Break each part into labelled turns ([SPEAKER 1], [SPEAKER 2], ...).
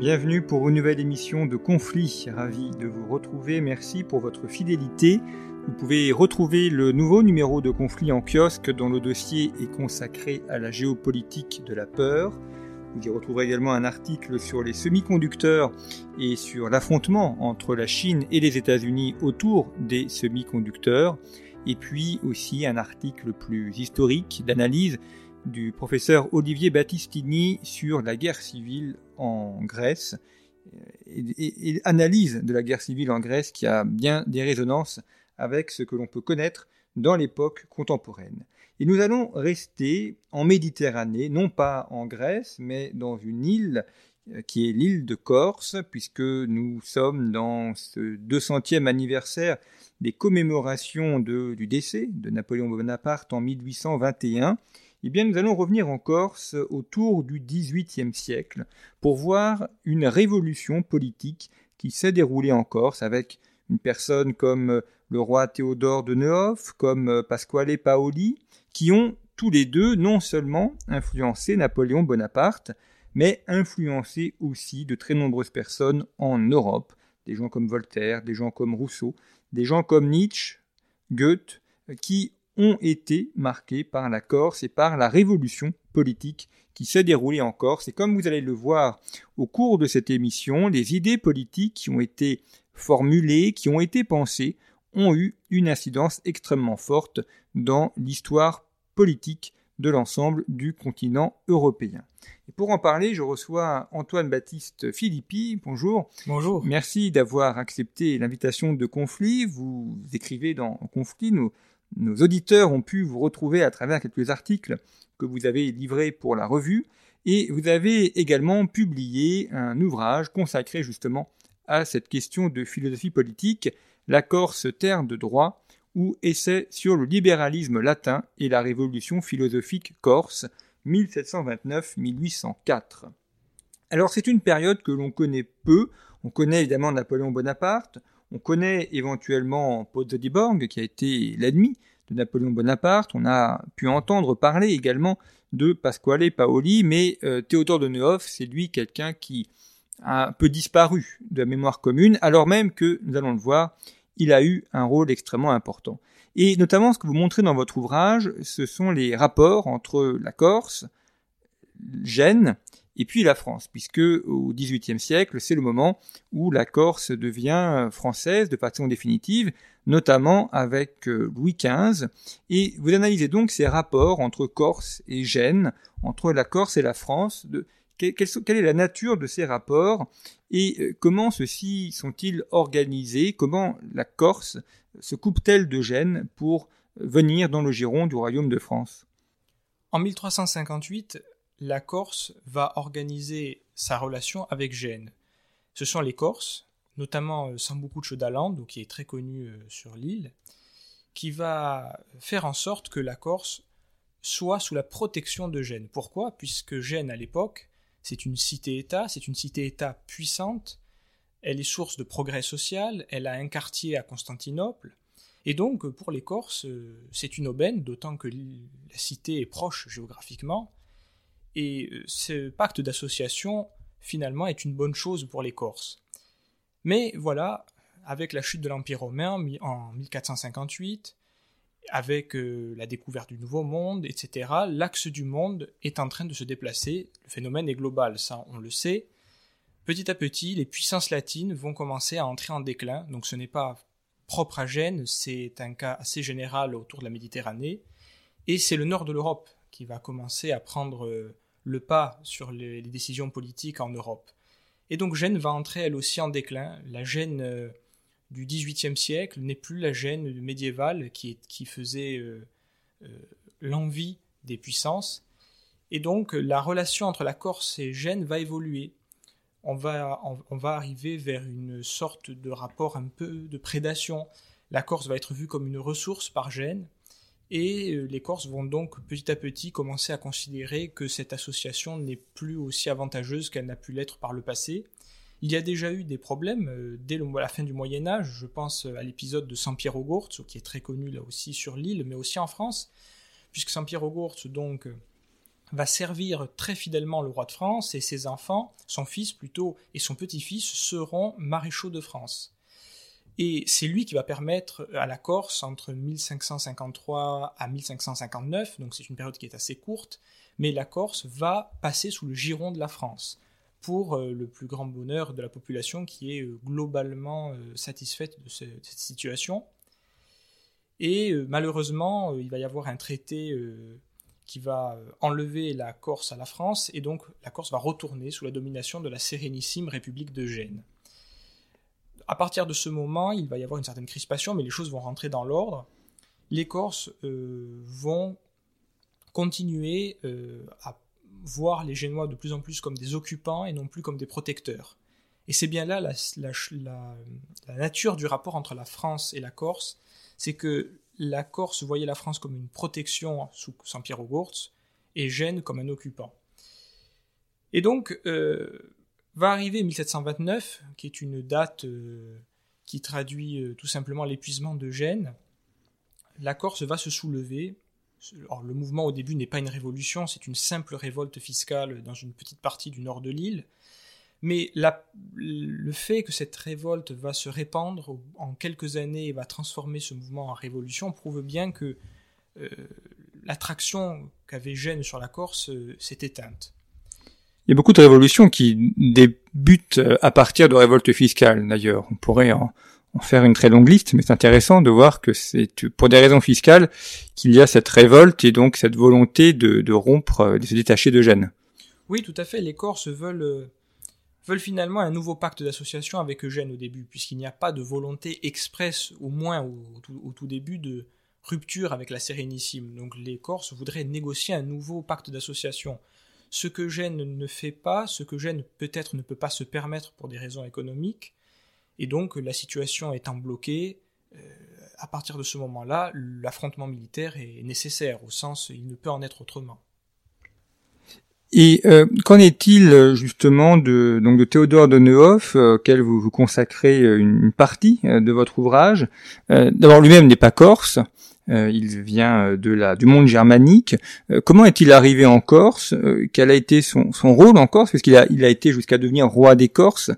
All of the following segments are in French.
[SPEAKER 1] Bienvenue pour une nouvelle émission de Conflit. Ravi de vous retrouver. Merci pour votre fidélité. Vous pouvez retrouver le nouveau numéro de Conflit en kiosque dont le dossier est consacré à la géopolitique de la peur. Vous y retrouverez également un article sur les semi-conducteurs et sur l'affrontement entre la Chine et les États-Unis autour des semi-conducteurs. Et puis aussi un article plus historique d'analyse du professeur Olivier Battistini sur la guerre civile en Grèce et, analyse de la guerre civile en Grèce qui a bien des résonances avec ce que l'on peut connaître dans l'époque contemporaine. Et nous allons rester en Méditerranée, non pas en Grèce, mais dans une île qui est l'île de Corse, puisque nous sommes dans ce 200e anniversaire des commémorations du décès de Napoléon Bonaparte en 1821 eh bien, nous allons revenir en Corse autour du XVIIIe siècle pour voir une révolution politique qui s'est déroulée en Corse avec une personne comme le roi Théodore de Nehoff, comme Pasquale Paoli, qui ont tous les deux non seulement influencé Napoléon Bonaparte, mais influencé aussi de très nombreuses personnes en Europe, des gens comme Voltaire, des gens comme Rousseau, des gens comme Nietzsche, Goethe, qui ont été marqués par la Corse et par la révolution politique qui s'est déroulée en Corse. Et comme vous allez le voir au cours de cette émission, les idées politiques qui ont été formulées, qui ont été pensées, ont eu une incidence extrêmement forte dans l'histoire politique de l'ensemble du continent européen. Et pour en parler, je reçois Antoine Baptiste Philippi. Bonjour.
[SPEAKER 2] Bonjour.
[SPEAKER 1] Merci d'avoir accepté l'invitation de Conflit. Vous écrivez dans Conflit, nous nos auditeurs ont pu vous retrouver à travers quelques articles que vous avez livrés pour la revue, et vous avez également publié un ouvrage consacré justement à cette question de philosophie politique, La Corse, terre de droit, ou essai sur le libéralisme latin et la révolution philosophique corse, 1729-1804. Alors c'est une période que l'on connaît peu, on connaît évidemment Napoléon Bonaparte, on connaît éventuellement Pozzo di Borg, qui a été l'ennemi de Napoléon Bonaparte. On a pu entendre parler également de Pasquale Paoli, mais euh, Théodore de Nehoff, c'est lui quelqu'un qui a un peu disparu de la mémoire commune, alors même que, nous allons le voir, il a eu un rôle extrêmement important. Et notamment, ce que vous montrez dans votre ouvrage, ce sont les rapports entre la Corse, Gênes et puis la France, puisque au XVIIIe siècle, c'est le moment où la Corse devient française de façon définitive, notamment avec Louis XV, et vous analysez donc ces rapports entre Corse et Gênes, entre la Corse et la France, quelle, quelle est la nature de ces rapports et comment ceux-ci sont-ils organisés, comment la Corse se coupe-t-elle de Gênes pour venir dans le giron du royaume de France?
[SPEAKER 2] En 1358, la Corse va organiser sa relation avec Gênes. Ce sont les Corses, notamment Sambucuccio d'Alando, qui est très connu sur l'île, qui va faire en sorte que la Corse soit sous la protection de Gênes. Pourquoi? Puisque Gênes, à l'époque, c'est une cité-État, c'est une cité-État puissante, elle est source de progrès social, elle a un quartier à Constantinople, et donc pour les Corses, c'est une aubaine, d'autant que la cité est proche géographiquement, et ce pacte d'association, finalement, est une bonne chose pour les Corses. Mais voilà, avec la chute de l'Empire romain en 1458, avec la découverte du Nouveau Monde, etc., l'axe du monde est en train de se déplacer. Le phénomène est global, ça on le sait. Petit à petit, les puissances latines vont commencer à entrer en déclin, donc ce n'est pas propre à Gênes, c'est un cas assez général autour de la Méditerranée, et c'est le nord de l'Europe qui va commencer à prendre le pas sur les, décisions politiques en Europe. Et donc Gênes va entrer elle aussi en déclin. La Gênes du XVIIIe siècle n'est plus la Gênes médiévale qui, qui faisait l'envie des puissances. Et donc la relation entre la Corse et Gênes va évoluer. On va, on va arriver vers une sorte de rapport un peu de prédation. La Corse va être vue comme une ressource par Gênes, et euh, les Corses vont donc petit à petit commencer à considérer que cette association n'est plus aussi avantageuse qu'elle n'a pu l'être par le passé. Il y a déjà eu des problèmes euh, dès la fin du Moyen Âge, je pense à l'épisode de Gorzo, qui est très connu là aussi sur l'île, mais aussi en France, puisque Gorzo donc va servir très fidèlement le roi de France et ses enfants, son fils plutôt et son petit-fils seront maréchaux de France. Et c'est lui qui va permettre à la Corse, entre 1553 à 1559, donc c'est une période qui est assez courte, mais la Corse va passer sous le giron de la France, pour euh, le plus grand bonheur de la population qui est euh, globalement euh, satisfaite de cette situation. Et malheureusement, il va y avoir un traité qui va enlever la Corse à la France, et donc la Corse va retourner sous la domination de la sérénissime République de Gênes. À partir de ce moment, il va y avoir une certaine crispation, mais les choses vont rentrer dans l'ordre. Les Corses euh, vont continuer euh, à voir les Génois de plus en plus comme des occupants et non plus comme des protecteurs. Et c'est bien là la, nature du rapport entre la France et la Corse, c'est que la Corse voyait la France comme une protection sous Saint-Pierre aux et Gênes comme un occupant. Et donc, euh, Va arriver 1729, qui est une date euh, qui traduit euh, tout simplement l'épuisement de Gênes. La Corse va se soulever. le mouvement au début n'est pas une révolution, c'est une simple révolte fiscale dans une petite partie du nord de l'île. Mais le fait que cette révolte va se répandre en quelques années et va transformer ce mouvement en révolution prouve bien que euh, l'attraction qu'avait Gênes sur la Corse s'est éteinte.
[SPEAKER 1] Il y a beaucoup de révolutions qui débutent euh, à partir de révoltes fiscales, d'ailleurs. On pourrait en, faire une très longue liste, mais c'est intéressant de voir que c'est pour des raisons fiscales qu'il y a cette révolte et donc cette volonté de, rompre, euh, de se détacher de Gênes.
[SPEAKER 2] Oui, tout à fait. Les Corses veulent, euh, veulent finalement un nouveau pacte d'association avec Eugène au début, puisqu'il n'y a pas de volonté expresse, au moins au, au, tout début, de rupture avec la Sérénissime. Donc les Corses voudraient négocier un nouveau pacte d'association ce que Gênes ne fait pas, ce que Gênes peut-être ne peut pas se permettre pour des raisons économiques, et donc la situation étant bloquée, euh, à partir de ce moment-là, l'affrontement militaire est nécessaire, au sens il ne peut en être autrement.
[SPEAKER 1] Et euh, qu'en est-il justement de donc de Théodore de Neuhoff, euh, auquel vous, vous consacrez une partie de votre ouvrage? D'abord, lui-même n'est pas corse, euh, il vient euh, de la, du monde germanique. Euh, comment est-il arrivé en Corse? Quel a été son, son rôle en Corse? Parce qu'il a, il a été jusqu'à devenir roi des Corses,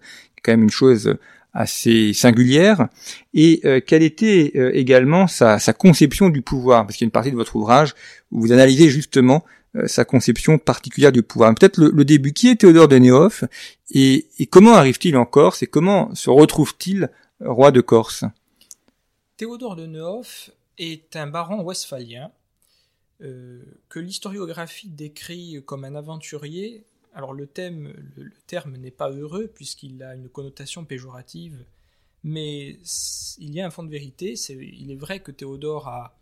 [SPEAKER 1] quand même une chose assez singulière. Et quelle était également sa, sa, conception du pouvoir? Parce qu'il y a une partie de votre ouvrage où vous analysez justement sa conception particulière du pouvoir. Peut-être le, début, qui est Théodore de Néoff et, et comment arrive-t-il en Corse? Et comment se retrouve-t-il roi de Corse?
[SPEAKER 2] Théodore de Nehoff est un baron westphalien euh, que l'historiographie décrit comme un aventurier. Alors le, thème, le, terme n'est pas heureux puisqu'il a une connotation péjorative, mais il y a un fond de vérité. il est vrai que Théodore a,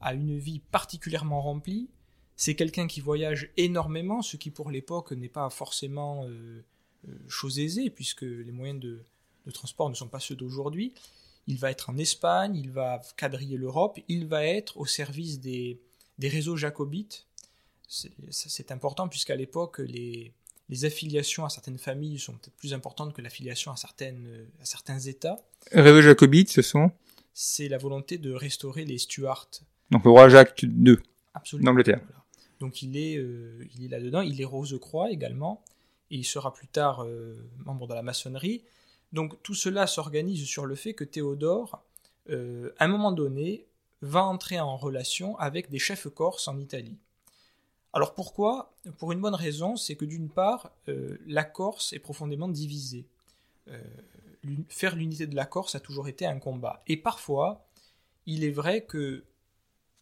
[SPEAKER 2] a une vie particulièrement remplie. C'est quelqu'un qui voyage énormément, ce qui pour l'époque n'est pas forcément euh, euh, chose aisée, puisque les moyens de, de transport ne sont pas ceux d'aujourd'hui il va être en Espagne, il va quadriller l'Europe, il va être au service des, réseaux jacobites. C'est important puisqu'à l'époque, les, affiliations à certaines familles sont peut-être plus importantes que l'affiliation à, à certains États.
[SPEAKER 1] Réseaux jacobites, ce sont
[SPEAKER 2] C'est la volonté de restaurer les Stuarts.
[SPEAKER 1] Donc le roi Jacques II d'Angleterre.
[SPEAKER 2] Donc il est, euh, il est là-dedans, il est Rose-Croix également, et il sera plus tard euh, membre de la maçonnerie. Donc tout cela s'organise sur le fait que Théodore, euh, à un moment donné, va entrer en relation avec des chefs corses en Italie. Alors pourquoi? Pour une bonne raison, c'est que d'une part, euh, la Corse est profondément divisée. Euh, faire l'unité de la Corse a toujours été un combat. Et parfois, il est vrai que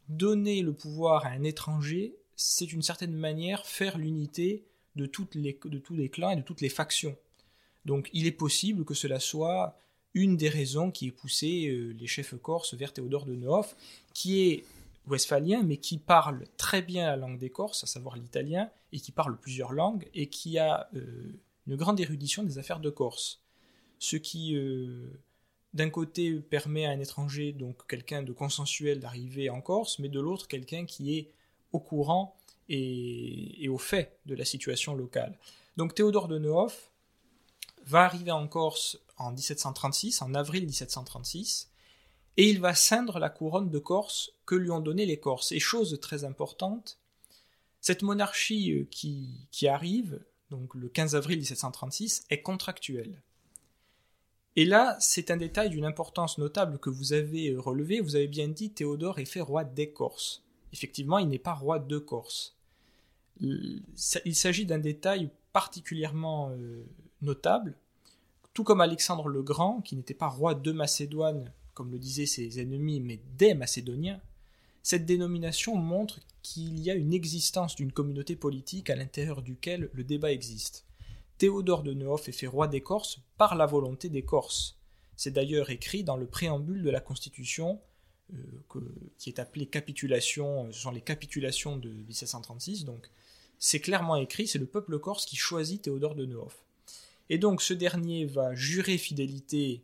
[SPEAKER 2] donner le pouvoir à un étranger, c'est d'une certaine manière faire l'unité de, de tous les clans et de toutes les factions. Donc il est possible que cela soit une des raisons qui est poussé les chefs corses vers Théodore de Nehoff, qui est westphalien, mais qui parle très bien la langue des Corses, à savoir l'italien, et qui parle plusieurs langues, et qui a une grande érudition des affaires de Corse. Ce qui, d'un côté, permet à un étranger, donc quelqu'un de consensuel, d'arriver en Corse, mais de l'autre, quelqu'un qui est au courant et, au fait de la situation locale. Donc Théodore de Nehoff va arriver en Corse en 1736, en avril 1736, et il va ceindre la couronne de Corse que lui ont donné les Corses. Et chose très importante, cette monarchie euh, qui, qui arrive, donc le 15 avril 1736, est contractuelle. Et là, c'est un détail d'une importance notable que vous avez euh, relevé. Vous avez bien dit Théodore est fait roi des Corses. Effectivement, il n'est pas roi de Corse. Il s'agit d'un détail particulièrement euh, notable, tout comme Alexandre le Grand, qui n'était pas roi de Macédoine, comme le disaient ses ennemis, mais des Macédoniens, cette dénomination montre qu'il y a une existence d'une communauté politique à l'intérieur duquel le débat existe. Théodore de Nehoff est fait roi des Corses par la volonté des Corses. C'est d'ailleurs écrit dans le préambule de la Constitution euh, qui est appelé capitulation, euh, ce sont les capitulations de 1736, donc c'est clairement écrit, c'est le peuple corse qui choisit Théodore de Nehoff. Et donc ce dernier va jurer fidélité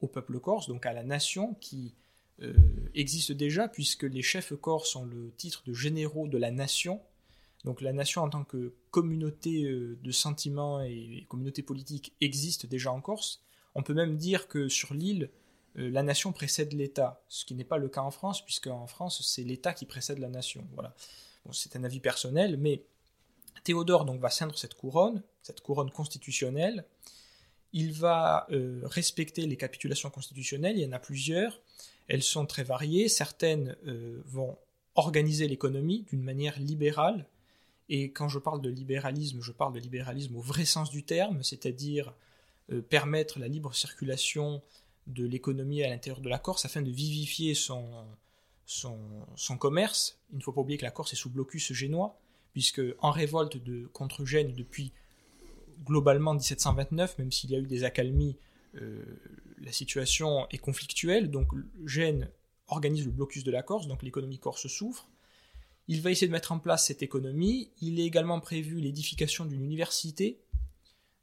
[SPEAKER 2] au peuple corse, donc à la nation qui euh, existe déjà, puisque les chefs corses ont le titre de généraux de la nation. Donc la nation en tant que communauté de sentiments et communauté politique existe déjà en Corse. On peut même dire que sur l'île, euh, la nation précède l'État, ce qui n'est pas le cas en France, puisque en France, c'est l'État qui précède la nation. Voilà. c'est un avis personnel, mais Théodore donc va ceindre cette couronne, cette couronne constitutionnelle. Il va euh, respecter les capitulations constitutionnelles, il y en a plusieurs. Elles sont très variées. Certaines euh, vont organiser l'économie d'une manière libérale. Et quand je parle de libéralisme, je parle de libéralisme au vrai sens du terme, c'est-à-dire permettre la libre circulation de l'économie à l'intérieur de la Corse afin de vivifier son, commerce. Il ne faut pas oublier que la Corse est sous blocus génois, puisque en révolte contre Gênes depuis globalement 1729, même s'il y a eu des accalmies, euh, la situation est conflictuelle. Donc Gênes organise le blocus de la Corse, donc l'économie corse souffre. Il va essayer de mettre en place cette économie. Il est également prévu l'édification d'une université,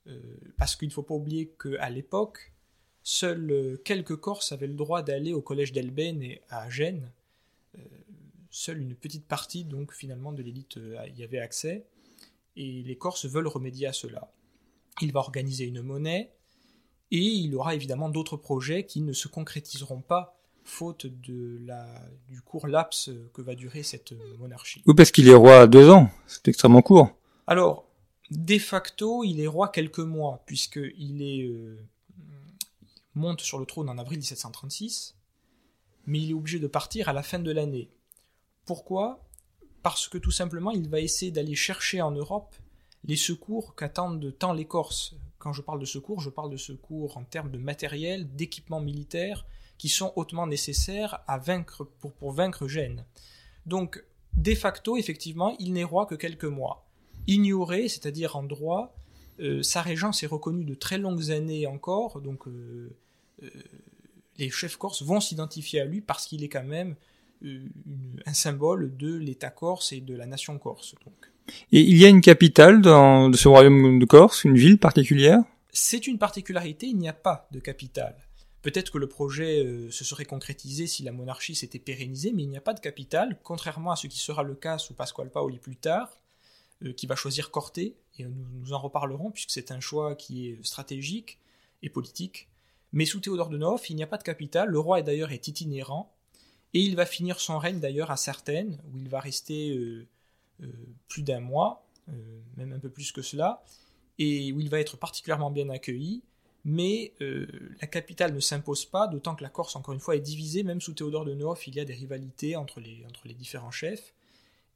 [SPEAKER 2] euh, parce qu'il ne faut pas oublier qu'à l'époque, Seuls euh, quelques Corses avaient le droit d'aller au collège d'Elben et à Gênes. Seule une petite partie, donc finalement, de l'élite y avait accès. Et les Corses veulent remédier à cela. Il va organiser une monnaie, et il aura évidemment d'autres projets qui ne se concrétiseront pas faute de la, du court laps que va durer cette monarchie.
[SPEAKER 1] Oui, parce qu'il est roi à deux ans, c'est extrêmement court.
[SPEAKER 2] Alors, de facto, il est roi quelques mois, puisqu'il est monte sur le trône en avril 1736, mais il est obligé de partir à la fin de l'année. Pourquoi? Parce que tout simplement, il va essayer d'aller chercher en Europe les secours qu'attendent tant les Corses. Quand je parle de secours, je parle de secours en termes de matériel, d'équipement militaire, qui sont hautement nécessaires à vaincre, pour, vaincre Gênes. Donc, de facto, effectivement, il n'est roi que quelques mois. Ignoré, c'est-à-dire en droit, euh, sa régence est reconnue de très longues années encore, donc euh, euh, les chefs corses vont s'identifier à lui parce qu'il est quand même un symbole de l'État corse et de la nation corse.
[SPEAKER 1] Et il y a une capitale dans ce royaume de Corse, une ville particulière?
[SPEAKER 2] C'est une particularité, il n'y a pas de capitale. Peut-être que le projet euh, se serait concrétisé si la monarchie s'était pérennisée, mais il n'y a pas de capitale, contrairement à ce qui sera le cas sous Pasquale Paoli plus tard, qui va choisir Corté, et nous, nous en reparlerons puisque c'est un choix qui est stratégique et politique. Mais sous Théodore de Nehoff, il n'y a pas de capitale, le roi d'ailleurs est itinérant, et il va finir son règne d'ailleurs à Certaines, où il va rester euh, euh, plus d'un mois, euh, même un peu plus que cela, et où il va être particulièrement bien accueilli, mais la capitale ne s'impose pas, d'autant que la Corse, encore une fois, est divisée, même sous Théodore de Nehoff, il y a des rivalités entre les, entre différents chefs,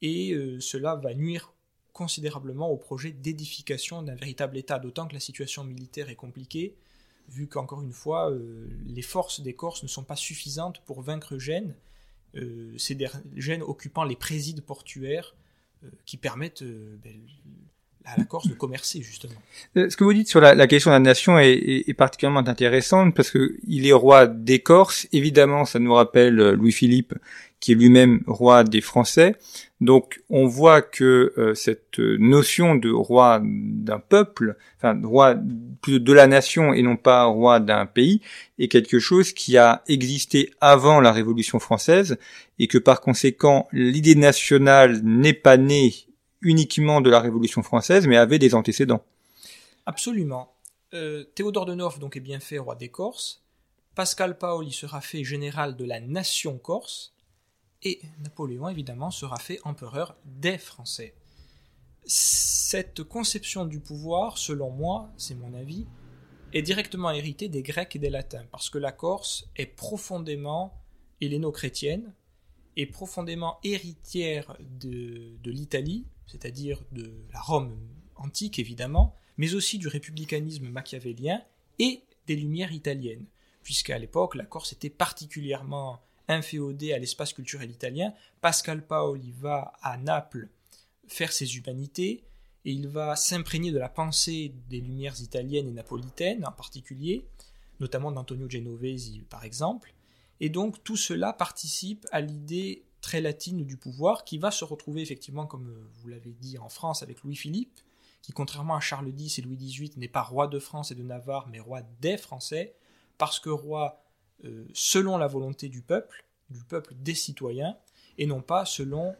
[SPEAKER 2] et cela va nuire considérablement au projet d'édification d'un véritable État, d'autant que la situation militaire est compliquée, vu qu'encore une fois, euh, les forces des Corses ne sont pas suffisantes pour vaincre Gênes, euh, Gênes occupant les présides portuaires euh, qui permettent ben, à la Corse de commercer justement.
[SPEAKER 1] Euh, ce que vous dites sur la, la question de la nation est, est, est particulièrement intéressante parce que il est roi des Corses. Évidemment, ça nous rappelle euh, Louis-Philippe, qui est lui-même roi des Français. Donc, on voit que euh, cette notion de roi d'un peuple, enfin roi de la nation et non pas roi d'un pays, est quelque chose qui a existé avant la Révolution française et que par conséquent, l'idée nationale n'est pas née uniquement de la Révolution française, mais avait des antécédents.
[SPEAKER 2] Absolument. Euh, Théodore de Neuf donc est bien fait roi des Corses. Pascal Paoli sera fait général de la nation corse. Et Napoléon, évidemment, sera fait empereur des Français. Cette conception du pouvoir, selon moi, c'est mon avis, est directement héritée des Grecs et des Latins, parce que la Corse est profondément helléno-chrétienne, est profondément héritière de, de l'Italie, c'est-à-dire de la Rome antique évidemment, mais aussi du républicanisme machiavélien et des Lumières italiennes, puisqu'à l'époque la Corse était particulièrement inféodée à l'espace culturel italien. Pascal Paoli va à Naples faire ses humanités et il va s'imprégner de la pensée des Lumières italiennes et napolitaines en particulier, notamment d'Antonio Genovesi par exemple. Et donc tout cela participe à l'idée très latine du pouvoir qui va se retrouver effectivement, comme vous l'avez dit, en France avec Louis-Philippe, qui contrairement à Charles X et Louis XVIII n'est pas roi de France et de Navarre, mais roi des Français, parce que roi euh, selon la volonté du peuple, du peuple des citoyens, et non pas selon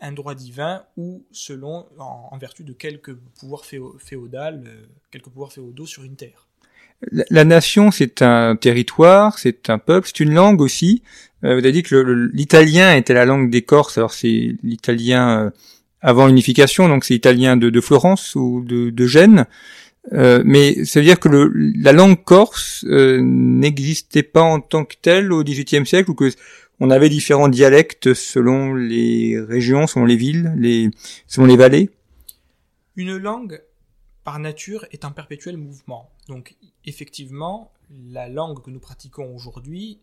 [SPEAKER 2] un droit divin ou selon en, vertu de quelques pouvoirs féodal, euh, quelques pouvoirs féodaux sur une terre.
[SPEAKER 1] La, nation, c'est un territoire, c'est un peuple, c'est une langue aussi. Euh, vous avez dit que l'italien était la langue des Corses, alors c'est l'italien avant l'unification, donc c'est l'italien de, Florence ou de Gênes. Euh, mais ça veut dire que le, la langue corse euh, n'existait pas en tant que telle au XVIIIe siècle ou que on avait différents dialectes selon les régions, selon les villes, les, selon les vallées?
[SPEAKER 2] Une langue par nature, est un perpétuel mouvement. Donc effectivement, la langue que nous pratiquons aujourd'hui,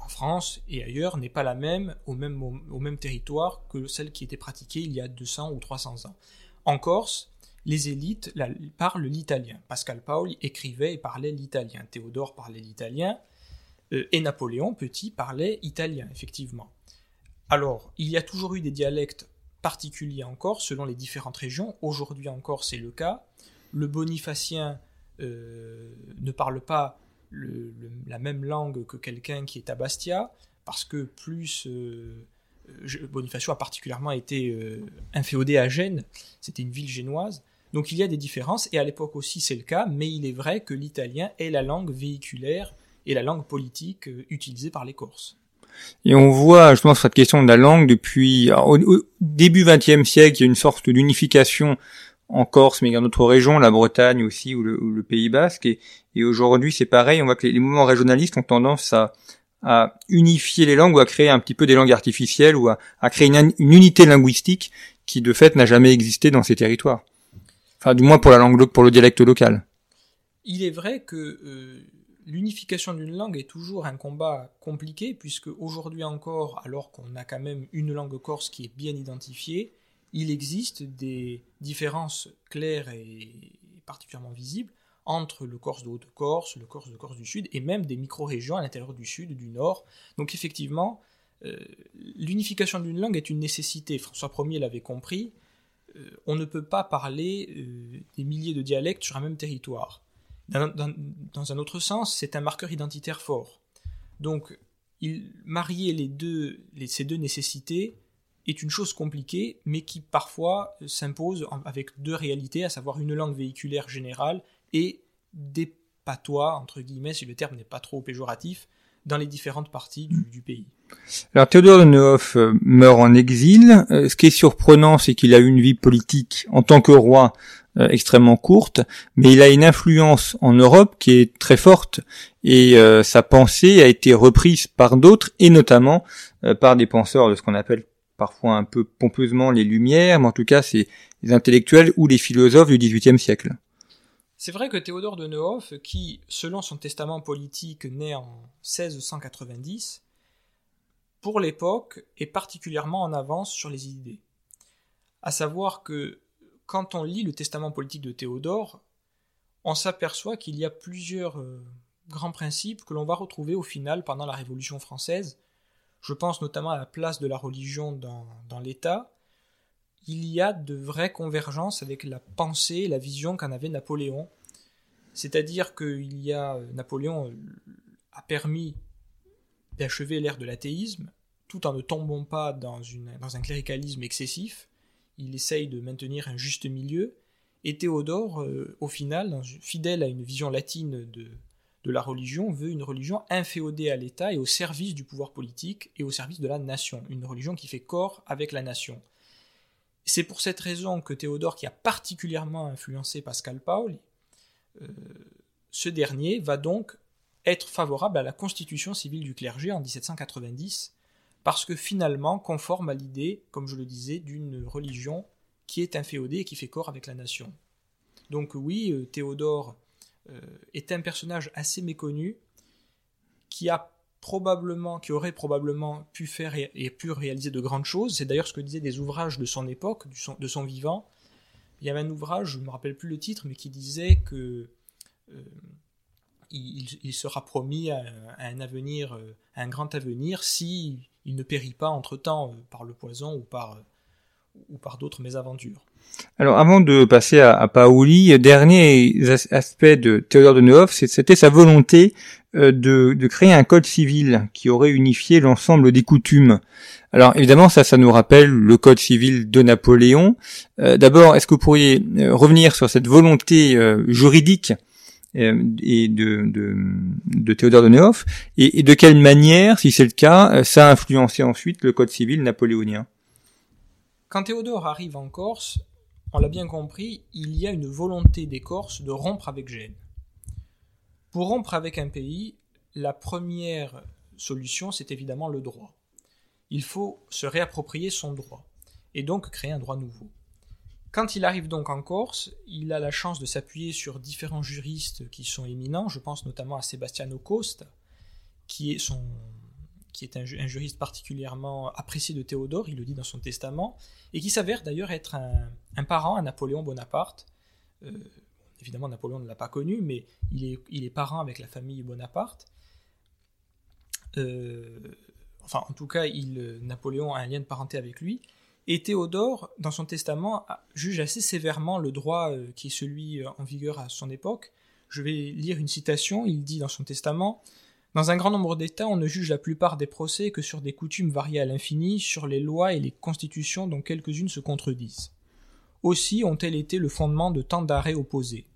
[SPEAKER 2] en France et ailleurs, n'est pas la même au, même au même territoire que celle qui était pratiquée il y a 200 ou 300 ans. En Corse, les élites parlent l'italien. Pascal Paoli écrivait et parlait l'italien. Théodore parlait l'italien. Euh, et Napoléon, petit, parlait italien, effectivement. Alors, il y a toujours eu des dialectes particuliers en Corse selon les différentes régions. Aujourd'hui encore, c'est le cas le bonifacien euh, ne parle pas la même langue que quelqu'un qui est à Bastia, parce que plus euh, Bonifacio a particulièrement été euh, inféodé à Gênes, c'était une ville génoise. Donc il y a des différences, et à l'époque aussi c'est le cas, mais il est vrai que l'italien est la langue véhiculaire et la langue politique utilisée par les Corses.
[SPEAKER 1] Et on voit justement cette question de la langue depuis au, au, début XXe siècle, il y a une sorte d'unification en Corse, mais dans d'autres régions, la Bretagne aussi ou le, Pays Basque. Et, aujourd'hui, c'est pareil. On voit que les, mouvements régionalistes ont tendance à, unifier les langues ou à créer un petit peu des langues artificielles ou à, créer une, unité linguistique qui, de fait, n'a jamais existé dans ces territoires. Enfin, du moins pour la langue, pour le dialecte local.
[SPEAKER 2] Il est vrai que euh, l'unification d'une langue est toujours un combat compliqué, puisque aujourd'hui encore, alors qu'on a quand même une langue corse qui est bien identifiée, il existe des différences claires et particulièrement visibles entre le Corse de Haute-Corse, le Corse de Corse du Sud, et même des micro-régions à l'intérieur du Sud, du Nord. Donc effectivement, euh, l'unification d'une langue est une nécessité. François Ier l'avait compris. Euh, on ne peut pas parler euh, des milliers de dialectes sur un même territoire. Dans, un autre sens, c'est un marqueur identitaire fort. Donc, il, marier les deux, ces deux nécessités est une chose compliquée, mais qui parfois s'impose avec deux réalités, à savoir une langue véhiculaire générale et des patois, entre guillemets, si le terme n'est pas trop péjoratif, dans les différentes parties du, pays.
[SPEAKER 1] Alors Théodore de Neuhoff euh, meurt en exil. Euh, ce qui est surprenant, c'est qu'il a eu une vie politique en tant que roi extrêmement courte, mais il a une influence en Europe qui est très forte et sa pensée a été reprise par d'autres et notamment par des penseurs de ce qu'on appelle parfois un peu pompeusement les Lumières, mais en tout cas c'est les intellectuels ou les philosophes du XVIIIe siècle.
[SPEAKER 2] C'est vrai que Théodore de Neuhoff, qui, selon son testament politique né en 1690, pour l'époque est particulièrement en avance sur les idées. À savoir que quand on lit le testament politique de Théodore, on s'aperçoit qu'il y a plusieurs euh, grands principes que l'on va retrouver au final pendant la Révolution française. Je pense notamment à la place de la religion dans, l'État. Il y a de vraies convergences avec la pensée, la vision qu'en avait Napoléon. C'est-à-dire qu'il y a Napoléon euh, a permis d'achever l'ère de l'athéisme, tout en ne tombant pas dans, une, dans un cléricalisme excessif. Il essaye de maintenir un juste milieu. Et Théodore, euh, au final, fidèle à une vision latine de, de la religion, veut une religion inféodée à l'État et au service du pouvoir politique et au service de la nation. Une religion qui fait corps avec la nation. C'est pour cette raison que Théodore, qui a particulièrement influencé Pascal Paoli, euh, ce dernier va donc être favorable à la constitution civile du clergé en 1790, parce que finalement conforme à l'idée, comme je le disais, d'une religion qui est inféodée et qui fait corps avec la nation. Donc oui, euh, Théodore euh, est un personnage assez méconnu, qui a probablement, qui aurait probablement pu faire et, pu réaliser de grandes choses. C'est d'ailleurs ce que disaient des ouvrages de son époque, de son vivant. Il y avait un ouvrage, je ne me rappelle plus le titre, mais qui disait que euh, il, sera promis à, un avenir, euh, un grand avenir, si il ne périt pas entre-temps euh, par le poison ou par, ou par d'autres mésaventures.
[SPEAKER 1] Alors avant de passer à, Paoli, dernier aspect de Théodore de Neuhoff, c'était sa volonté de, créer un code civil qui aurait unifié l'ensemble des coutumes. Alors évidemment, ça, ça nous rappelle le code civil de Napoléon. D'abord, est-ce que vous pourriez revenir sur cette volonté juridique euh, et de, Théodore de Neuhoff, et, de quelle manière, si c'est le cas, euh, ça a influencé ensuite le code civil napoléonien?
[SPEAKER 2] Quand Théodore arrive en Corse, on l'a bien compris, il y a une volonté des Corses de rompre avec Gênes. Pour rompre avec un pays, la première solution, c'est évidemment le droit. Il faut se réapproprier son droit, et donc créer un droit nouveau. Quand il arrive donc en Corse, il a la chance de s'appuyer sur différents juristes qui sont éminents. Je pense notamment à Sebastiano Costa, qui est, un, juriste particulièrement apprécié de Théodore, il le dit dans son testament, et qui s'avère d'ailleurs être un, parent à Napoléon Bonaparte. Euh, évidemment, Napoléon ne l'a pas connu, mais il est, parent avec la famille Bonaparte. Euh, enfin, en tout cas, il, Napoléon a un lien de parenté avec lui. Et Théodore, dans son testament, juge assez sévèrement le droit euh, qui est celui euh, en vigueur à son époque. Je vais lire une citation, il dit dans son testament Dans un grand nombre d'États, on ne juge la plupart des procès que sur des coutumes variées à l'infini, sur les lois et les constitutions dont quelques-unes se contredisent. Aussi ont-elles été le fondement de tant d'arrêts opposés.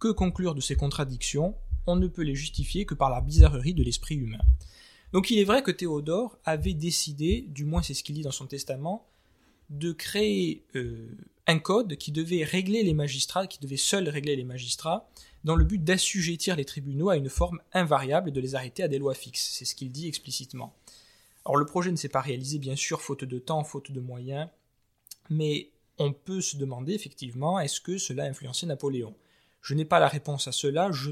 [SPEAKER 2] Que conclure de ces contradictions? On ne peut les justifier que par la bizarrerie de l'esprit humain. Donc il est vrai que Théodore avait décidé, du moins c'est ce qu'il dit dans son testament, de créer euh, un code qui devait régler les magistrats, qui devait seul régler les magistrats, dans le but d'assujettir les tribunaux à une forme invariable et de les arrêter à des lois fixes. C'est ce qu'il dit explicitement. Alors le projet ne s'est pas réalisé, bien sûr, faute de temps, faute de moyens, mais on peut se demander effectivement, est-ce que cela a influencé Napoléon? Je n'ai pas la réponse à cela, je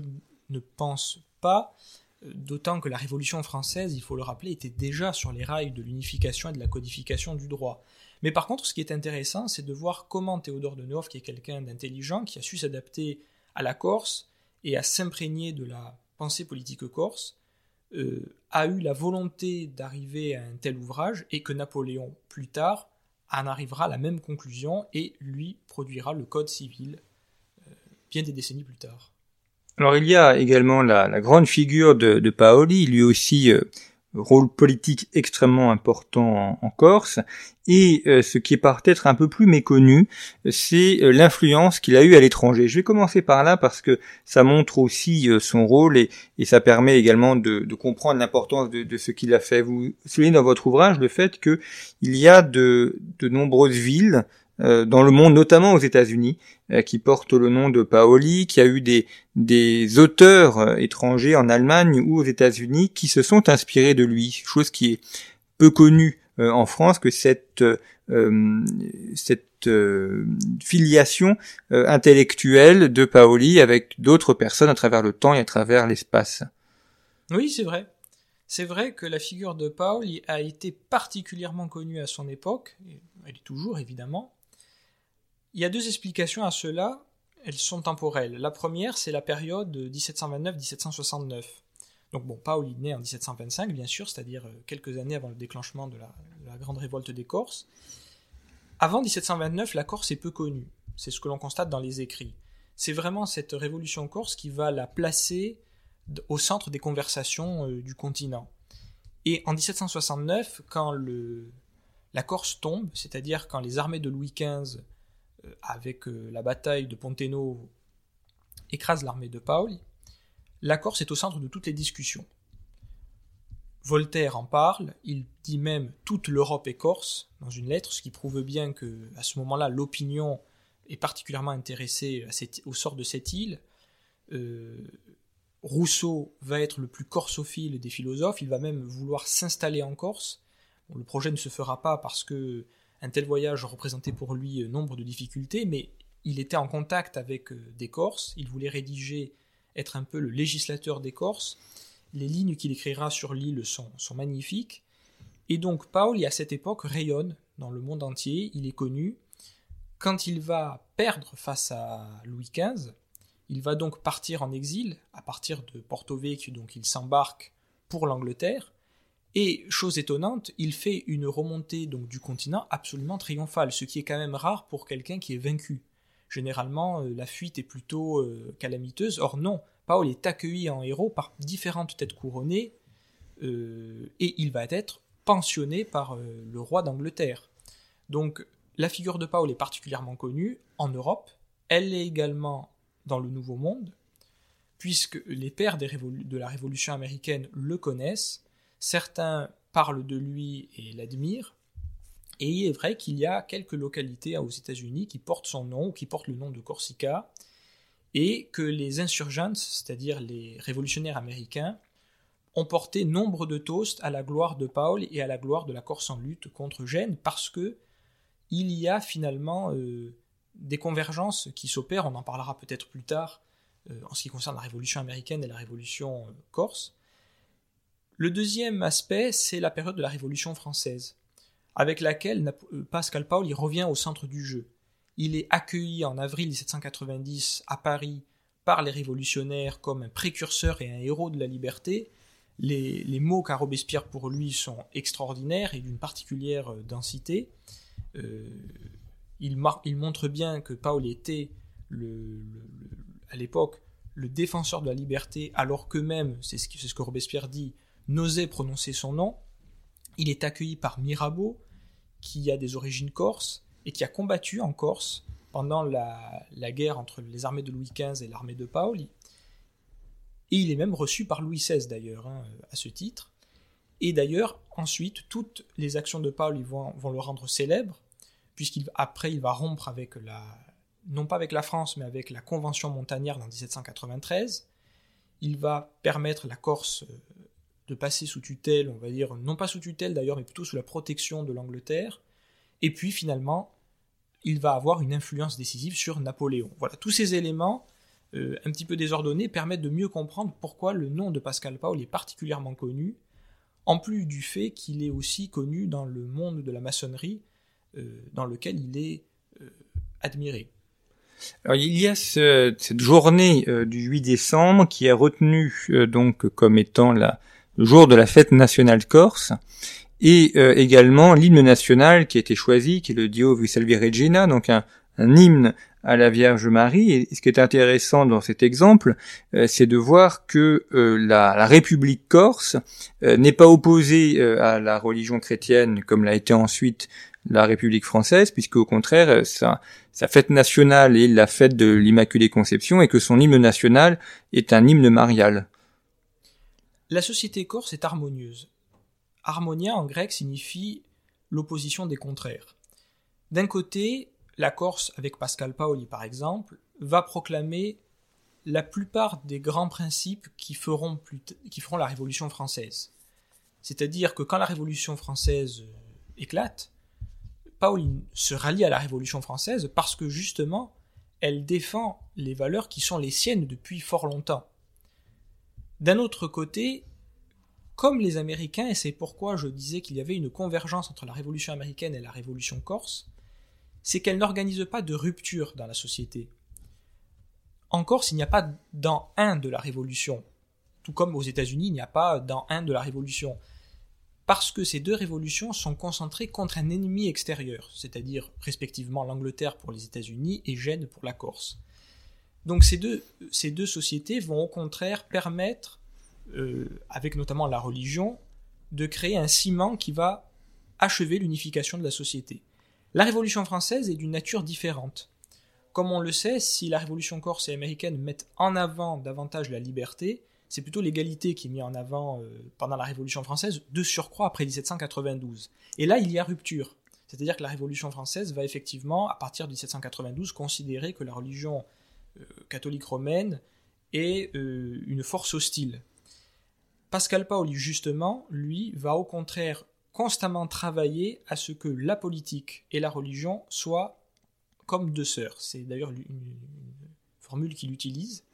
[SPEAKER 2] ne pense pas, euh, d'autant que la Révolution française, il faut le rappeler, était déjà sur les rails de l'unification et de la codification du droit. Mais par contre, ce qui est intéressant, c'est de voir comment Théodore de Neuhoff, qui est quelqu'un d'intelligent, qui a su s'adapter à la Corse et à s'imprégner de la pensée politique corse, euh, a eu la volonté d'arriver à un tel ouvrage et que Napoléon, plus tard, en arrivera à la même conclusion et lui produira le Code civil euh, bien des décennies plus tard.
[SPEAKER 1] Alors il y a également la, grande figure de, Paoli, lui aussi euh, rôle politique extrêmement important en, Corse, et euh, ce qui est peut-être un peu plus méconnu, c'est euh, l'influence qu'il a eue à l'étranger. Je vais commencer par là parce que ça montre aussi euh, son rôle et, ça permet également de, comprendre l'importance de, ce qu'il a fait. Vous soulignez dans votre ouvrage le fait qu'il y a de, nombreuses villes dans le monde, notamment aux États-Unis, euh, qui porte le nom de Paoli, qui a eu des, des auteurs euh, étrangers en Allemagne ou aux États-Unis qui se sont inspirés de lui, chose qui est peu connue en France que cette cette filiation intellectuelle de Paoli avec d'autres personnes à travers le temps et à travers l'espace.
[SPEAKER 2] Oui, c'est vrai. C'est vrai que la figure de Paoli a été particulièrement connue à son époque, elle est toujours évidemment, Il y a deux explications à cela, elles sont temporelles. La première, c'est la période 1729-1769. Donc bon, Paul est né en 1725, bien sûr, c'est-à-dire euh, quelques années avant le déclenchement de la, grande révolte des Corses. Avant 1729, la Corse est peu connue. C'est ce que l'on constate dans les écrits. C'est vraiment cette révolution corse qui va la placer au centre des conversations euh, du continent. Et en 1769, quand la Corse tombe, c'est-à-dire quand les armées de Louis XV, avec euh, la bataille de Ponteno, écrasent l'armée de Paoli, la Corse est au centre de toutes les discussions. Voltaire en parle, il dit même toute l'Europe est corse dans une lettre, ce qui prouve bien que à ce moment-là l'opinion est particulièrement intéressée au sort de cette île. Euh, Rousseau va être le plus corsophile des philosophes, il va même vouloir s'installer en Corse. le projet ne se fera pas parce que un tel voyage représentait pour lui nombre de difficultés, mais il était en contact avec euh, des Corses, il voulait rédiger, être un peu le législateur des Corses, les lignes qu'il écrira sur l'île sont, magnifiques. Et donc Paul, à cette époque, rayonne dans le monde entier, il est connu. Quand il va perdre face à Louis XV, il va donc partir en exil, à partir de Porto Vecchio, donc il s'embarque pour l'Angleterre, et chose étonnante, il fait une remontée donc du continent absolument triomphale, ce qui est quand même rare pour quelqu'un qui est vaincu. Généralement, euh, la fuite est plutôt euh, calamiteuse. Or non, Paul est accueilli en héros par différentes têtes couronnées euh, et il va être pensionné par le roi d'Angleterre. Donc la figure de Paul est particulièrement connue en Europe, elle est également dans le Nouveau Monde, puisque les pères de la Révolution américaine le connaissent, certains parlent de lui et l'admirent, et il est vrai qu'il y a quelques localités aux États-Unis qui portent son nom ou qui portent le nom de Corsica, et que les insurgents, c'est-à-dire les révolutionnaires américains, ont porté nombre de toasts à la gloire de Paul et à la gloire de la Corse en lutte contre Gênes, parce que il y a finalement euh, des convergences qui s'opèrent, on en parlera peut-être plus tard euh, en ce qui concerne la révolution américaine et la révolution euh, corse. Le deuxième aspect, c'est la période de la révolution française, avec laquelle Pascal Paul y revient au centre du jeu. Il est accueilli en avril 1790 à Paris par les révolutionnaires comme un précurseur et un héros de la liberté. Les, mots qu'a Robespierre pour lui sont extraordinaires et d'une particulière euh, densité. Euh, il, montre bien que Paul était à l'époque le défenseur de la liberté, alors qu'eux-mêmes, c'est ce, ce, que Robespierre dit, n'osaient prononcer son nom. Il est accueilli par Mirabeau, qui a des origines corses, et qui a combattu en Corse pendant la, guerre entre les armées de Louis XV et l'armée de Paoli. Et il est même reçu par Louis XVI d'ailleurs, hein, à ce titre. Et d'ailleurs, ensuite, toutes les actions de Paoli vont, vont le rendre célèbre, puisqu'après il, il va rompre avec la, non pas avec la France, mais avec la Convention montagnarde en 1793. Il va permettre la Corse euh, de passer sous tutelle, on va dire, non pas sous tutelle d'ailleurs, mais plutôt sous la protection de l'Angleterre. Et puis finalement, il va avoir une influence décisive sur Napoléon. Voilà, tous ces éléments euh, un petit peu désordonnés permettent de mieux comprendre pourquoi le nom de Pascal Paul est particulièrement connu, en plus du fait qu'il est aussi connu dans le monde de la maçonnerie, euh, dans lequel il est euh, admiré.
[SPEAKER 1] Alors, il y a cette journée du 8 décembre qui est retenue donc comme étant la, jour de la fête nationale corse et euh, également l'hymne national qui a été choisi, qui est le Dio vi salvi regina, donc un, hymne à la Vierge Marie. Et ce qui est intéressant dans cet exemple, euh, c'est de voir que euh, la, République corse n'est pas opposée à la religion chrétienne comme l'a été ensuite la République française, puisque au contraire, sa, sa fête nationale est la fête de l'Immaculée Conception et que son hymne national est un hymne marial.
[SPEAKER 2] La société corse est harmonieuse. Harmonia en grec signifie l'opposition des contraires. D'un côté, la Corse, avec Pascal Paoli par exemple, va proclamer la plupart des grands principes qui feront, la Révolution française. C'est-à-dire que quand la Révolution française éclate, Paoli se rallie à la Révolution française parce que justement, elle défend les valeurs qui sont les siennes depuis fort longtemps. D'un autre côté, comme les Américains, et c'est pourquoi je disais qu'il y avait une convergence entre la Révolution américaine et la Révolution corse, c'est qu'elle n'organise pas de rupture dans la société. En Corse, il n'y a pas dans un de la révolution, tout comme aux États-Unis, il n'y a pas dans un de la révolution, parce que ces deux révolutions sont concentrées contre un ennemi extérieur, c'est-à-dire respectivement l'Angleterre pour les États-Unis et Gênes pour la Corse. Donc ces deux, ces deux sociétés vont au contraire permettre, euh, avec notamment la religion, de créer un ciment qui va achever l'unification de la société. La Révolution française est d'une nature différente. Comme on le sait, si la Révolution corse et américaine mettent en avant davantage la liberté, c'est plutôt l'égalité qui est mise en avant euh, pendant la Révolution française, de surcroît après 1792. Et là, il y a rupture. C'est-à-dire que la Révolution française va effectivement, à partir de 1792, considérer que la religion catholique romaine est euh, une force hostile. Pascal Paoli, justement, lui, va au contraire constamment travailler à ce que la politique et la religion soient comme deux sœurs. C'est d'ailleurs une, formule qu'il utilise.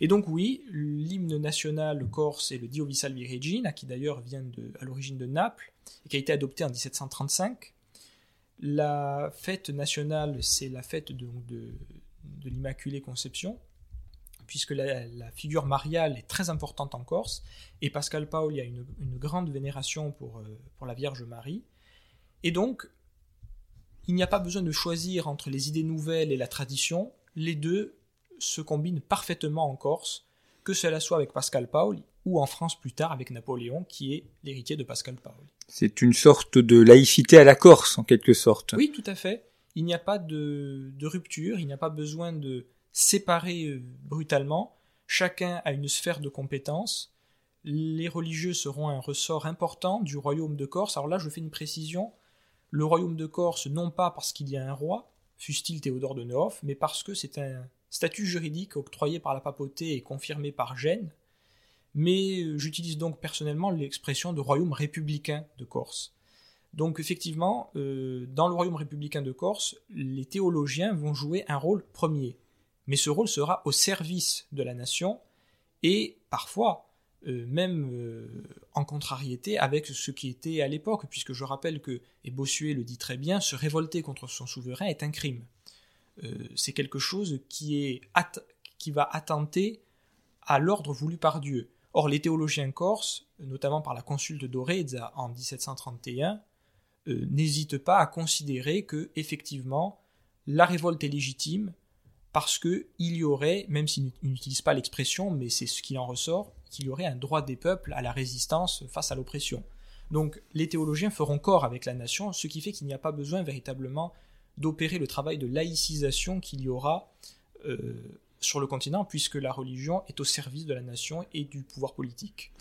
[SPEAKER 2] Et donc oui, l'hymne national corse est le Dio vi salvi regina, qui d'ailleurs vient de, à l'origine de Naples, et qui a été adopté en 1735. La fête nationale, c'est la fête de, de l'Immaculée Conception, puisque la, figure mariale est très importante en Corse, et Pascal Paul a une, une grande vénération pour, euh, pour la Vierge Marie. Et donc, il n'y a pas besoin de choisir entre les idées nouvelles et la tradition, les deux se combinent parfaitement en Corse, que cela soit avec Pascal Paoli ou en France plus tard avec Napoléon, qui est l'héritier de Pascal Paoli.
[SPEAKER 1] C'est une sorte de laïcité à la Corse, en quelque sorte.
[SPEAKER 2] Oui, tout à fait. Il n'y a pas de, rupture, il n'y a pas besoin de séparer euh, brutalement. Chacun a une sphère de compétences. Les religieux seront un ressort important du royaume de Corse. Alors là, je fais une précision. Le royaume de Corse, non pas parce qu'il y a un roi, fût-il Théodore de Nehoff, mais parce que c'est un statut juridique octroyé par la papauté et confirmé par Gênes. Mais euh, j'utilise donc personnellement l'expression de royaume républicain de Corse. Donc effectivement, euh, dans le royaume républicain de Corse, les théologiens vont jouer un rôle premier mais ce rôle sera au service de la nation et parfois euh, même euh, en contrariété avec ce qui était à l'époque, puisque je rappelle que, et Bossuet le dit très bien, se révolter contre son souverain est un crime. C'est quelque chose qui, va attenter à l'ordre voulu par Dieu. Or, les théologiens corses, notamment par la consulte d'Orezza en 1731, n'hésitent pas à considérer que, effectivement, la révolte est légitime, parce qu'il y aurait, même s'il n'utilise pas l'expression, mais c'est ce qui en ressort, qu'il y aurait un droit des peuples à la résistance face à l'oppression. Donc les théologiens feront corps avec la nation, ce qui fait qu'il n'y a pas besoin véritablement d'opérer le travail de laïcisation qu'il y aura euh, sur le continent, puisque la religion est au service de la nation et du pouvoir politique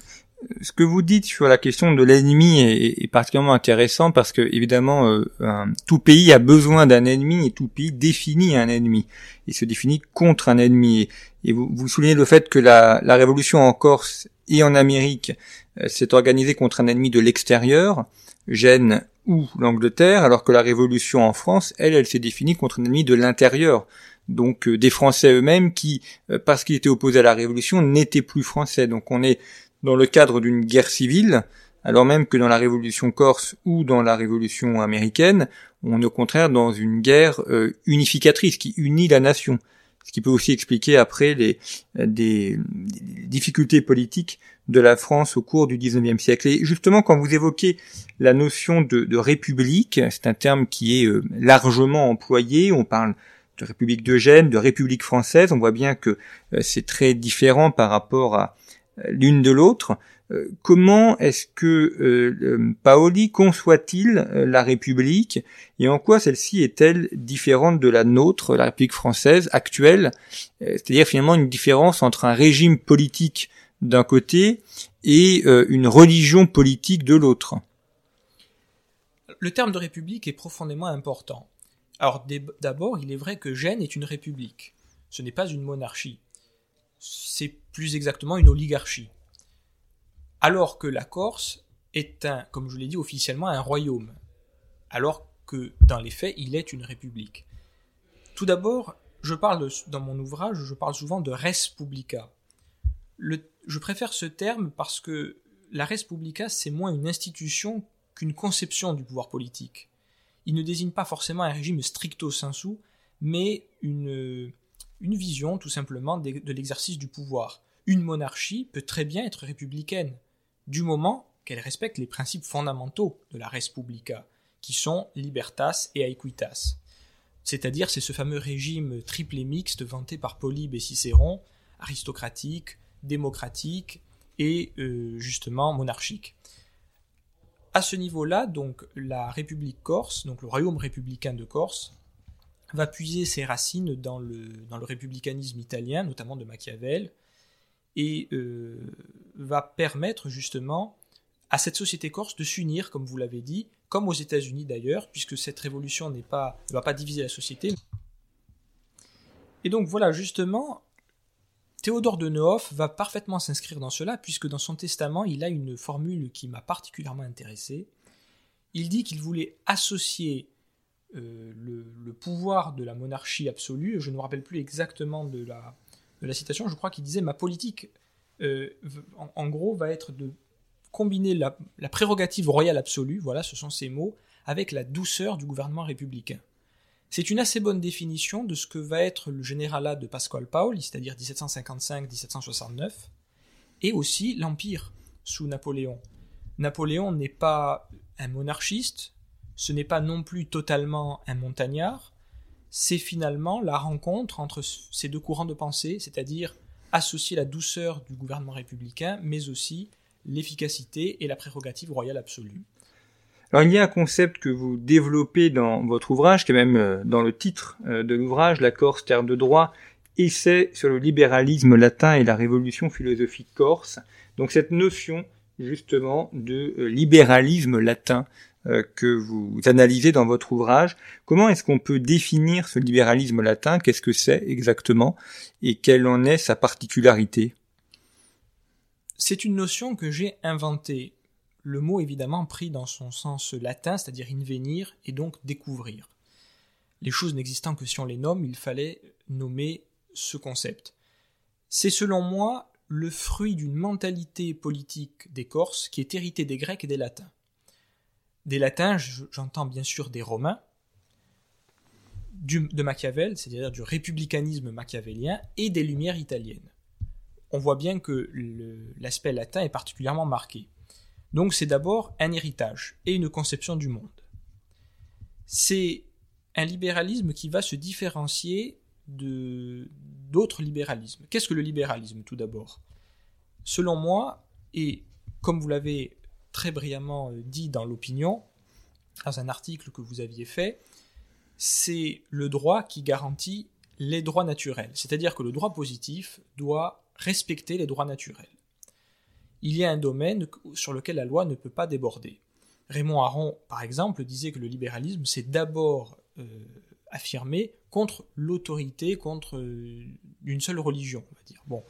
[SPEAKER 1] ce que vous dites sur la question de l'ennemi est, particulièrement intéressant parce que évidemment euh, tout pays a besoin d'un ennemi et tout pays définit un ennemi. Il se définit contre un ennemi. Et vous, vous soulignez le fait que la, révolution en Corse et en Amérique euh, s'est organisée contre un ennemi de l'extérieur, Gênes ou l'Angleterre, alors que la révolution en France, elle, elle s'est définie contre un ennemi de l'intérieur. Donc euh, des Français eux-mêmes qui, parce qu'ils étaient opposés à la révolution, n'étaient plus français. Donc on est dans le cadre d'une guerre civile, alors même que dans la révolution corse ou dans la révolution américaine, on est au contraire dans une guerre euh, unificatrice qui unit la nation. Ce qui peut aussi expliquer après les, des, difficultés politiques de la France au cours du XIXe siècle. Et justement, quand vous évoquez la notion de, république, c'est un terme qui est euh, largement employé, on parle de République de Gênes, de République française, on voit bien que euh, c'est très différent par rapport à, l'une de l'autre. Euh, comment est-ce que euh, Paoli conçoit-il euh, la République et en quoi celle-ci est-elle différente de la nôtre, la République française actuelle? C'est-à-dire finalement une différence entre un régime politique d'un côté et une religion politique de l'autre.
[SPEAKER 2] Le terme de république est profondément important. Alors d'abord, il est vrai que Gênes est une république. Ce n'est pas une monarchie c'est plus exactement une oligarchie. Alors que la Corse est un, comme je l'ai dit officiellement, un royaume. Alors que dans les faits, il est une république. Tout d'abord, je parle dans mon ouvrage, je parle souvent de res publica. je préfère ce terme parce que la res publica, c'est moins une institution qu'une conception du pouvoir politique. il ne désigne pas forcément un régime stricto sensu, mais une, une vision tout simplement de, l'exercice du pouvoir. Une monarchie peut très bien être républicaine, du moment qu'elle respecte les principes fondamentaux de la Respublica, qui sont libertas et aequitas. C'est-à-dire, c'est ce fameux régime triple et mixte vanté par Polybe et Cicéron, aristocratique, démocratique et euh, justement monarchique. À ce niveau-là, donc la République corse, donc le royaume républicain de Corse, va puiser ses racines dans le, dans le républicanisme italien, notamment de Machiavel, et euh, va permettre justement à cette société corse de s'unir, comme vous l'avez dit, comme aux États-Unis d'ailleurs, puisque cette révolution n'est pas, ne va pas diviser la société. Et donc voilà, justement, Théodore de Nehoff va parfaitement s'inscrire dans cela, puisque dans son testament, il a une formule qui m'a particulièrement intéressé. Il dit qu'il voulait associer euh, le, pouvoir de la monarchie absolue, je ne me rappelle plus exactement de la, citation, je crois qu'il disait ma politique, euh, en, gros, va être de combiner la, prérogative royale absolue, voilà, ce sont ces mots, avec la douceur du gouvernement républicain. C'est une assez bonne définition de ce que va être le généralat de Pasquale Paoli, c'est-à-dire 1755-1769, et aussi l'Empire sous Napoléon. Napoléon n'est pas un monarchiste, ce n'est pas non plus totalement un montagnard, c'est finalement la rencontre entre ces deux courants de pensée, c'est-à-dire associer la douceur du gouvernement républicain, mais aussi l'efficacité et la prérogative royale absolue.
[SPEAKER 1] Alors il y a un concept que vous développez dans votre ouvrage, qui est même euh, dans le titre euh, de l'ouvrage, La Corse, terre de droit, essai sur le libéralisme latin et la révolution philosophique corse. Donc cette notion justement de euh, libéralisme latin que vous analysez dans votre ouvrage, comment est-ce qu'on peut définir ce libéralisme latin? Qu'est-ce que c'est exactement? Et quelle en est sa particularité?
[SPEAKER 2] C'est une notion que j'ai inventée. Le mot évidemment pris dans son sens latin, c'est-à-dire invenir, et donc découvrir. Les choses n'existant que si on les nomme, il fallait nommer ce concept. C'est selon moi le fruit d'une mentalité politique des Corses qui est héritée des Grecs et des Latins. Des Latins, j'entends bien sûr des Romains, de Machiavel, c'est-à-dire du républicanisme machiavélien, et des Lumières italiennes on voit bien que l'aspect latin est particulièrement marqué. Donc c'est d'abord un héritage et une conception du monde. C'est un libéralisme qui va se différencier de d'autres libéralismes. Qu'est-ce que le libéralisme tout d'abord? Selon moi, et comme vous l'avez très brillamment euh, dit dans l'opinion, dans un article que vous aviez fait, c'est le droit qui garantit les droits naturels. C'est-à-dire que le droit positif doit respecter les droits naturels. Il y a un domaine sur lequel la loi ne peut pas déborder. Raymond Aron, par exemple, disait que le libéralisme s'est d'abord euh, affirmé contre l'autorité, contre euh, une seule religion, on va dire. Bon.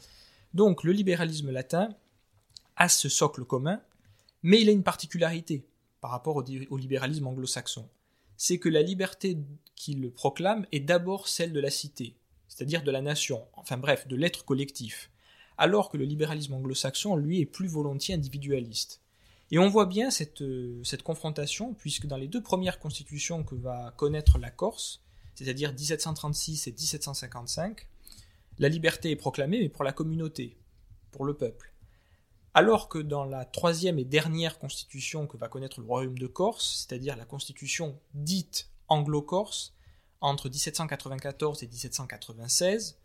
[SPEAKER 2] Donc le libéralisme latin a ce socle commun, mais il a une particularité par rapport au libéralisme anglo-saxon. C'est que la liberté qu'il proclame est d'abord celle de la cité, c'est-à-dire de la nation, enfin bref, de l'être collectif alors que le libéralisme anglo-saxon, lui, est plus volontiers individualiste. Et on voit bien cette, euh, cette confrontation, puisque dans les deux premières constitutions que va connaître la Corse, c'est-à-dire 1736 et 1755, la liberté est proclamée, mais pour la communauté, pour le peuple. Alors que dans la troisième et dernière constitution que va connaître le royaume de Corse, c'est-à-dire la constitution dite anglo-corse, entre 1794 et 1796,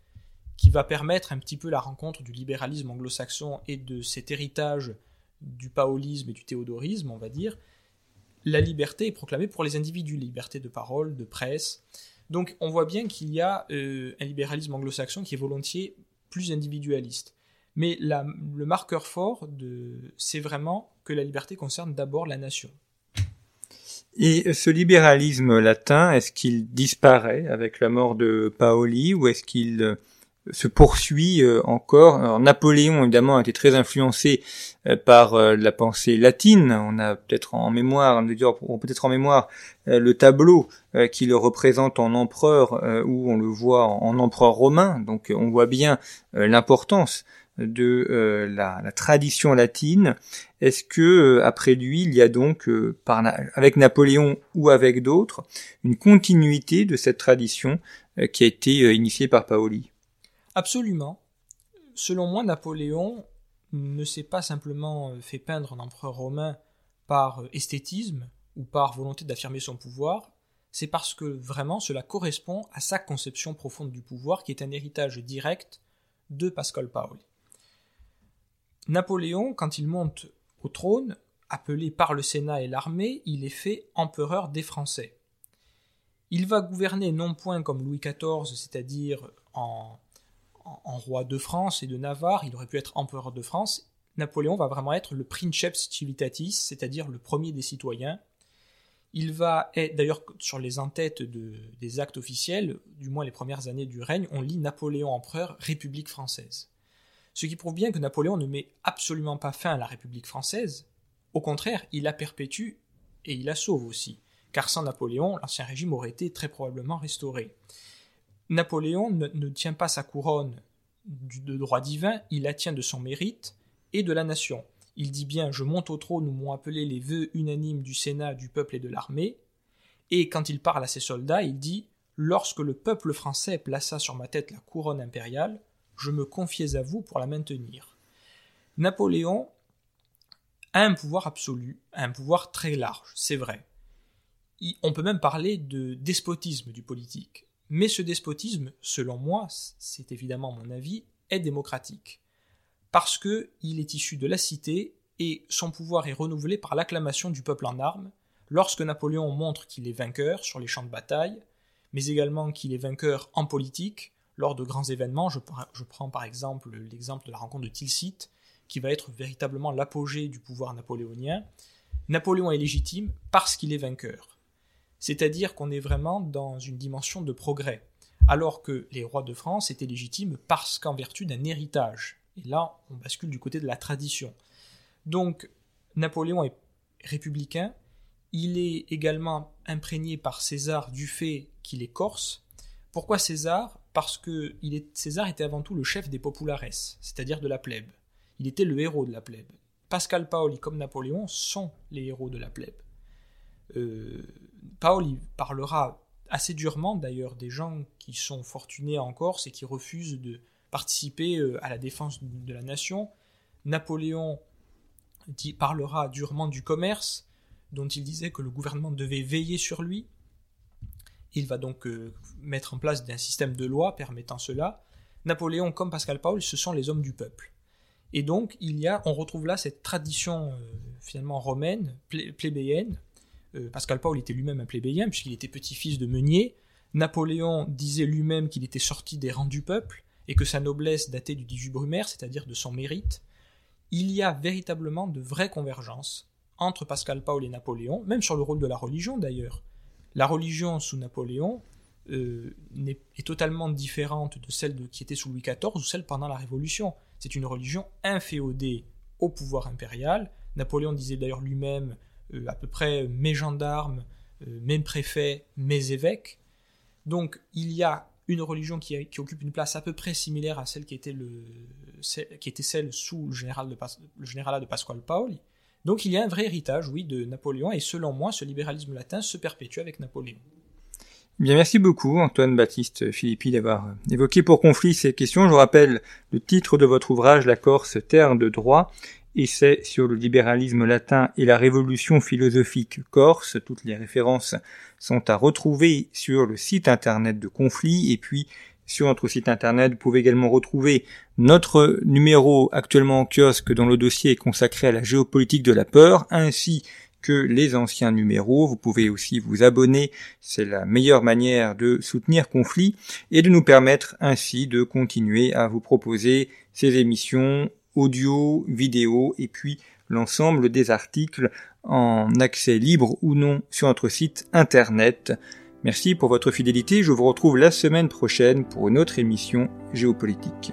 [SPEAKER 2] qui va permettre un petit peu la rencontre du libéralisme anglo-saxon et de cet héritage du paolisme et du théodorisme, on va dire, la liberté est proclamée pour les individus, liberté de parole, de presse. Donc on voit bien qu'il y a euh, un libéralisme anglo-saxon qui est volontiers plus individualiste. Mais le marqueur fort, c'est vraiment que la liberté concerne d'abord la nation.
[SPEAKER 1] Et ce libéralisme latin, est-ce qu'il disparaît avec la mort de Paoli ou est-ce qu'il se poursuit euh, encore. Napoléon évidemment a été très influencé euh, par euh, la pensée latine. On a peut-être en mémoire, peut-être en mémoire le tableau qui le représente en empereur où on le voit en, empereur romain. Donc on voit bien l'importance de la, tradition latine. Est-ce que après lui, il y a donc, avec Napoléon ou avec d'autres, une continuité de cette tradition qui a été initiée par Paoli?
[SPEAKER 2] Absolument. Selon moi, Napoléon ne s'est pas simplement fait peindre un empereur romain par esthétisme ou par volonté d'affirmer son pouvoir, c'est parce que vraiment cela correspond à sa conception profonde du pouvoir qui est un héritage direct de Pascal Paoli. Napoléon, quand il monte au trône, appelé par le Sénat et l'armée, il est fait empereur des Français. Il va gouverner non point comme Louis XIV, c'est-à-dire en, en, roi de France et de Navarre, il aurait pu être empereur de France. Napoléon va vraiment être le princeps civitatis, c'est-à-dire le premier des citoyens. Il va être, d'ailleurs, sur les entêtes des actes officiels, du moins les premières années du règne, on lit Napoléon empereur, République française ce qui prouve bien que Napoléon ne met absolument pas fin à la République française, au contraire, il la perpétue et il la sauve aussi, car sans Napoléon, l'Ancien Régime aurait été très probablement restauré. Napoléon ne, tient pas sa couronne de droit divin, il la tient de son mérite et de la nation. Il dit bien Je monte au trône où m'ont appelé les vœux unanimes du Sénat, du peuple et de l'armée. Et quand il parle à ses soldats, il dit Lorsque le peuple français plaça sur ma tête la couronne impériale, je me confiais à vous pour la maintenir. Napoléon a un pouvoir absolu, un pouvoir très large, c'est vrai. On peut même parler de despotisme du politique. Mais ce despotisme, selon moi, c'est évidemment mon avis, est démocratique. Parce que il est issu de la cité et son pouvoir est renouvelé par l'acclamation du peuple en armes, lorsque Napoléon montre qu'il est vainqueur sur les champs de bataille, mais également qu'il est vainqueur en politique, lors de grands événements. Je, prends par exemple l'exemple de la rencontre de Tilsit, qui va être véritablement l'apogée du pouvoir napoléonien. Napoléon est légitime parce qu'il est vainqueur. C'est-à-dire qu'on est vraiment dans une dimension de progrès, alors que les rois de France étaient légitimes parce qu'en vertu d'un héritage. Et là, on bascule du côté de la tradition. Donc, Napoléon est républicain, il est également imprégné par César du fait qu'il est corse. Pourquoi César? Parce que César était avant tout le chef des populares, c'est-à-dire de la plèbe. Il était le héros de la plèbe. Pascal Paoli comme Napoléon sont les héros de la plèbe. Euh, Paoli parlera assez durement d'ailleurs des gens qui sont fortunés en Corse et qui refusent de participer euh, à la défense de la nation. Napoléon parlera durement du commerce, dont il disait que le gouvernement devait veiller sur lui, il va donc euh, mettre en place un système de loi permettant cela. Napoléon comme Pascal Paul, ce sont les hommes du peuple. Et donc il y a, on retrouve là cette tradition euh, finalement romaine, plébéienne. Euh, Pascal Paul était lui-même un plébéien puisqu'il était petit-fils de meunier. Napoléon disait lui-même qu'il était sorti des rangs du peuple et que sa noblesse datait du 18 Brumaire, c'est-à-dire de son mérite. Il y a véritablement de vraies convergences entre Pascal Paul et Napoléon, même sur le rôle de la religion d'ailleurs. La religion sous Napoléon euh, est, totalement différente de celle qui était sous Louis XIV ou celle pendant la Révolution. C'est une religion inféodée au pouvoir impérial. Napoléon disait d'ailleurs lui-même à peu près mes gendarmes, euh, mes préfets, mes évêques. Donc il y a une religion qui, occupe une place à peu près similaire à celle qui était, le, qui était celle sous le, général de, le généralat de Pasquale Paoli. Donc il y a un vrai héritage, oui, de Napoléon, et selon moi, ce libéralisme latin se perpétue avec Napoléon.
[SPEAKER 1] Bien, merci beaucoup Antoine Baptiste Philippi d'avoir évoqué pour conflit ces questions. Je vous rappelle le titre de votre ouvrage La Corse, terre de droit, essai sur le libéralisme latin et la révolution philosophique corse. Toutes les références sont à retrouver sur le site internet de Conflit et puis sur notre site internet. Vous pouvez également retrouver notre numéro actuellement en kiosque dont le dossier est consacré à la géopolitique de la peur, ainsi que les anciens numéros. Vous pouvez aussi vous abonner, c'est la meilleure manière de soutenir Conflit et de nous permettre ainsi de continuer à vous proposer ces émissions audio, vidéo et puis l'ensemble des articles en accès libre ou non sur notre site internet. Merci pour votre fidélité, je vous retrouve la semaine prochaine pour une autre émission géopolitique.